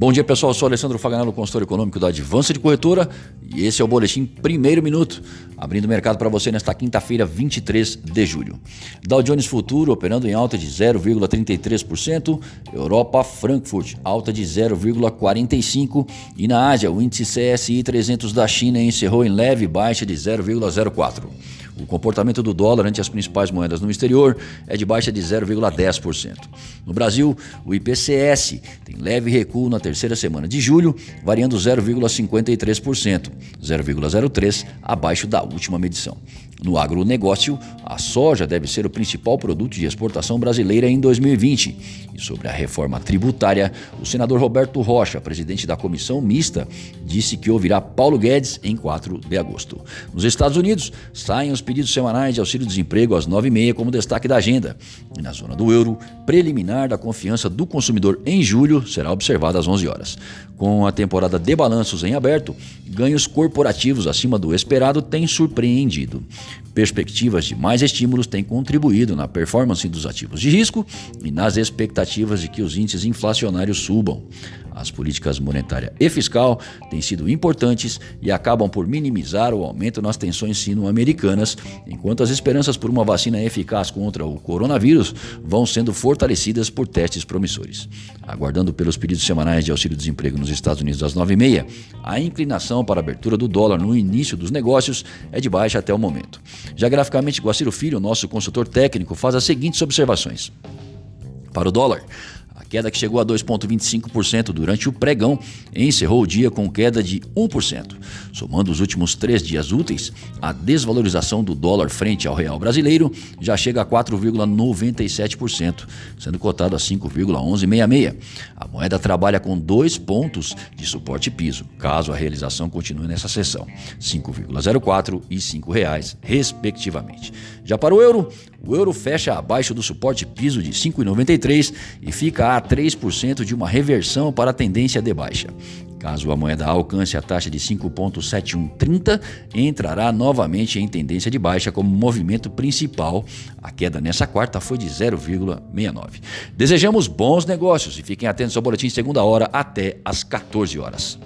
Bom dia pessoal, eu sou Alessandro Faganello, consultor econômico da Advança de Corretora e esse é o Boletim Primeiro Minuto, abrindo o mercado para você nesta quinta-feira, 23 de julho. Dow Jones Futuro operando em alta de 0,33%, Europa Frankfurt alta de 0,45% e na Ásia o índice CSI 300 da China encerrou em leve baixa de 0,04%. O comportamento do dólar ante as principais moedas no exterior é de baixa de 0,10%. No Brasil, o IPCS tem leve recuo na terceira semana de julho, variando 0,53%, 0,03% abaixo da última medição. No agronegócio, a soja deve ser o principal produto de exportação brasileira em 2020. E sobre a reforma tributária, o senador Roberto Rocha, presidente da comissão mista, disse que ouvirá Paulo Guedes em 4 de agosto. Nos Estados Unidos, saem os pedidos semanais de auxílio-desemprego às 9h30 como destaque da agenda. E na zona do euro, preliminar da confiança do consumidor em julho será observada às 11 horas. Com a temporada de balanços em aberto, ganhos corporativos acima do esperado têm surpreendido. Perspectivas de mais estímulos têm contribuído na performance dos ativos de risco e nas expectativas de que os índices inflacionários subam. As políticas monetária e fiscal têm sido importantes e acabam por minimizar o aumento nas tensões sino-americanas, enquanto as esperanças por uma vacina eficaz contra o coronavírus vão sendo fortalecidas por testes promissores. Aguardando pelos pedidos semanais de auxílio-desemprego nos Estados Unidos às 9h30, a inclinação para a abertura do dólar no início dos negócios é de baixa até o momento. Já graficamente, Guaciro Filho, nosso consultor técnico, faz as seguintes observações. Para o dólar, queda que chegou a 2,25% durante o pregão, encerrou o dia com queda de 1%. Somando os últimos três dias úteis, a desvalorização do dólar frente ao real brasileiro já chega a 4,97%, sendo cotado a 5,1166. A moeda trabalha com dois pontos de suporte piso, caso a realização continue nessa sessão, 5,04 e R$ 5,00, respectivamente. Já para o euro, o euro fecha abaixo do suporte piso de 5,93 e fica a 3% de uma reversão para a tendência de baixa. Caso a moeda alcance a taxa de 5,7130, entrará novamente em tendência de baixa como movimento principal. A queda nessa quarta foi de 0,69. Desejamos bons negócios e fiquem atentos ao boletim segunda hora até às 14 horas.